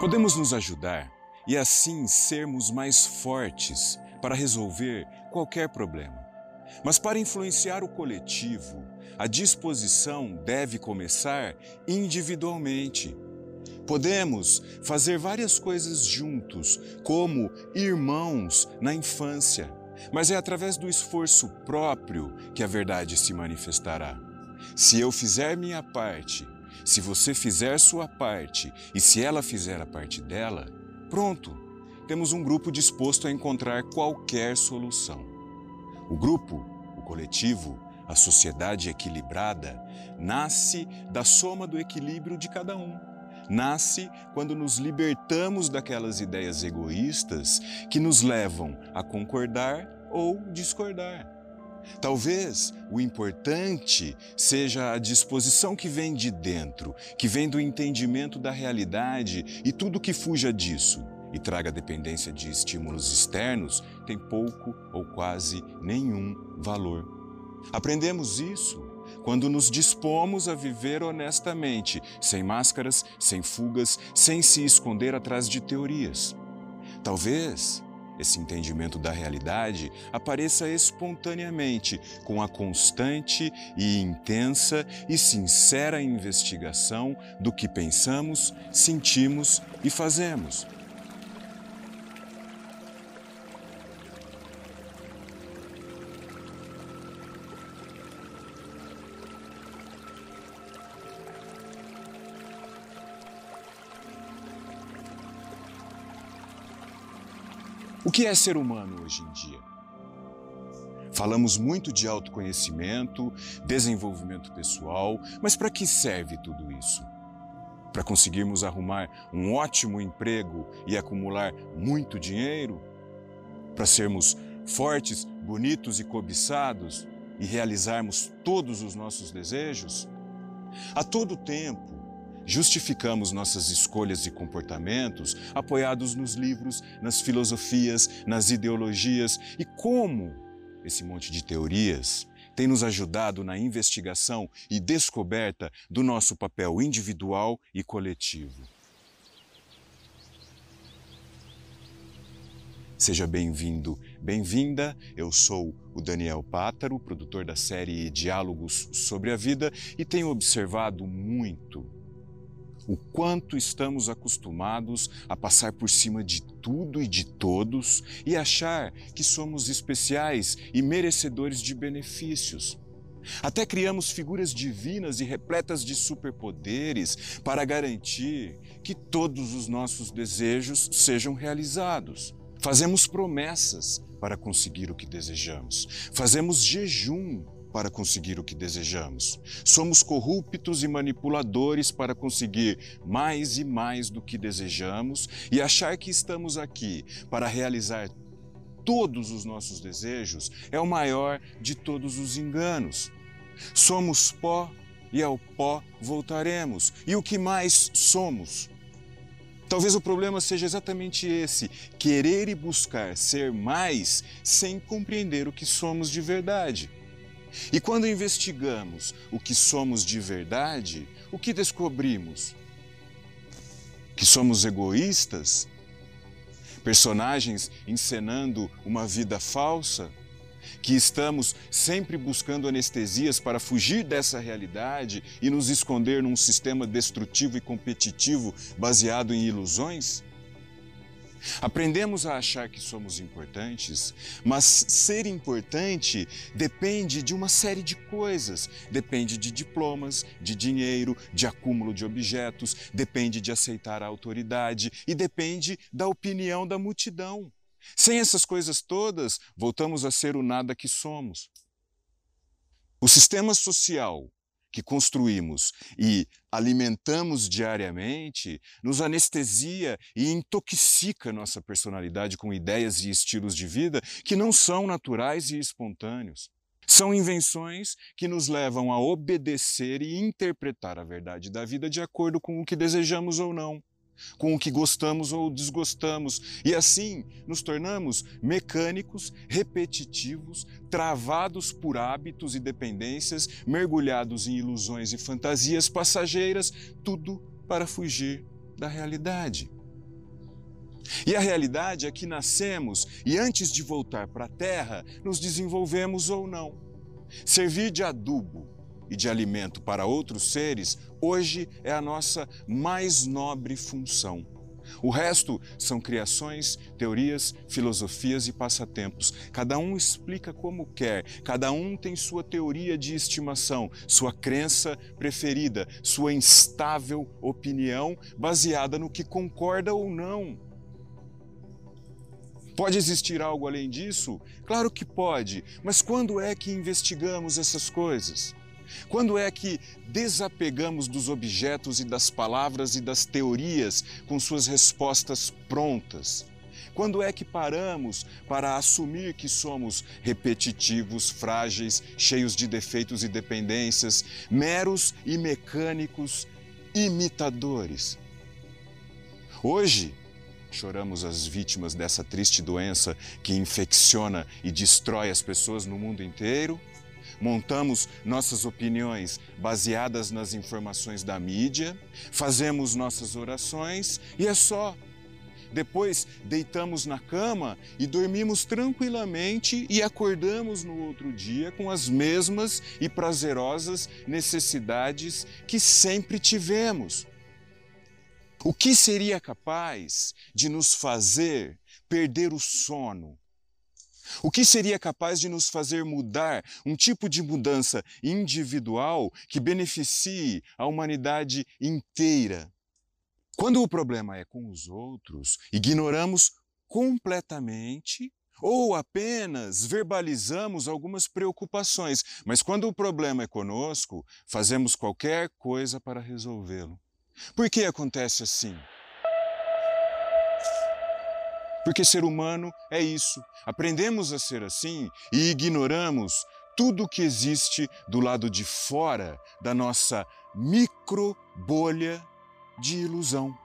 Podemos nos ajudar e assim sermos mais fortes para resolver qualquer problema. Mas para influenciar o coletivo, a disposição deve começar individualmente. Podemos fazer várias coisas juntos, como irmãos na infância, mas é através do esforço próprio que a verdade se manifestará. Se eu fizer minha parte, se você fizer sua parte e se ela fizer a parte dela, pronto, temos um grupo disposto a encontrar qualquer solução. O grupo, o coletivo, a sociedade equilibrada nasce da soma do equilíbrio de cada um. Nasce quando nos libertamos daquelas ideias egoístas que nos levam a concordar ou discordar. Talvez o importante seja a disposição que vem de dentro, que vem do entendimento da realidade e tudo que fuja disso e traga dependência de estímulos externos tem pouco ou quase nenhum valor. Aprendemos isso quando nos dispomos a viver honestamente, sem máscaras, sem fugas, sem se esconder atrás de teorias. Talvez esse entendimento da realidade apareça espontaneamente com a constante e intensa e sincera investigação do que pensamos, sentimos e fazemos. Que é ser humano hoje em dia? Falamos muito de autoconhecimento, desenvolvimento pessoal, mas para que serve tudo isso? Para conseguirmos arrumar um ótimo emprego e acumular muito dinheiro? Para sermos fortes, bonitos e cobiçados e realizarmos todos os nossos desejos? A todo tempo, Justificamos nossas escolhas e comportamentos apoiados nos livros, nas filosofias, nas ideologias e como esse monte de teorias tem nos ajudado na investigação e descoberta do nosso papel individual e coletivo. Seja bem-vindo, bem-vinda. Eu sou o Daniel Pátaro, produtor da série Diálogos sobre a Vida, e tenho observado muito o quanto estamos acostumados a passar por cima de tudo e de todos e achar que somos especiais e merecedores de benefícios. Até criamos figuras divinas e repletas de superpoderes para garantir que todos os nossos desejos sejam realizados. Fazemos promessas para conseguir o que desejamos. Fazemos jejum para conseguir o que desejamos. Somos corruptos e manipuladores para conseguir mais e mais do que desejamos e achar que estamos aqui para realizar todos os nossos desejos é o maior de todos os enganos. Somos pó e ao pó voltaremos. E o que mais somos? Talvez o problema seja exatamente esse: querer e buscar ser mais sem compreender o que somos de verdade. E quando investigamos o que somos de verdade, o que descobrimos? Que somos egoístas? Personagens encenando uma vida falsa? Que estamos sempre buscando anestesias para fugir dessa realidade e nos esconder num sistema destrutivo e competitivo baseado em ilusões? Aprendemos a achar que somos importantes, mas ser importante depende de uma série de coisas. Depende de diplomas, de dinheiro, de acúmulo de objetos, depende de aceitar a autoridade e depende da opinião da multidão. Sem essas coisas todas, voltamos a ser o nada que somos. O sistema social que construímos e alimentamos diariamente nos anestesia e intoxica nossa personalidade com ideias e estilos de vida que não são naturais e espontâneos. São invenções que nos levam a obedecer e interpretar a verdade da vida de acordo com o que desejamos ou não com o que gostamos ou desgostamos, e assim nos tornamos mecânicos, repetitivos, travados por hábitos e dependências, mergulhados em ilusões e fantasias passageiras, tudo para fugir da realidade. E a realidade é que nascemos e antes de voltar para a terra, nos desenvolvemos ou não. Servir de adubo e de alimento para outros seres hoje é a nossa mais nobre função. O resto são criações, teorias, filosofias e passatempos. Cada um explica como quer, cada um tem sua teoria de estimação, sua crença preferida, sua instável opinião baseada no que concorda ou não. Pode existir algo além disso? Claro que pode, mas quando é que investigamos essas coisas? Quando é que desapegamos dos objetos e das palavras e das teorias com suas respostas prontas? Quando é que paramos para assumir que somos repetitivos, frágeis, cheios de defeitos e dependências, meros e mecânicos imitadores? Hoje, choramos as vítimas dessa triste doença que infecciona e destrói as pessoas no mundo inteiro montamos nossas opiniões baseadas nas informações da mídia, fazemos nossas orações e é só. Depois deitamos na cama e dormimos tranquilamente e acordamos no outro dia com as mesmas e prazerosas necessidades que sempre tivemos. O que seria capaz de nos fazer perder o sono, o que seria capaz de nos fazer mudar um tipo de mudança individual que beneficie a humanidade inteira? Quando o problema é com os outros, ignoramos completamente ou apenas verbalizamos algumas preocupações, mas quando o problema é conosco, fazemos qualquer coisa para resolvê-lo. Por que acontece assim? Porque ser humano é isso. Aprendemos a ser assim e ignoramos tudo que existe do lado de fora da nossa micro bolha de ilusão.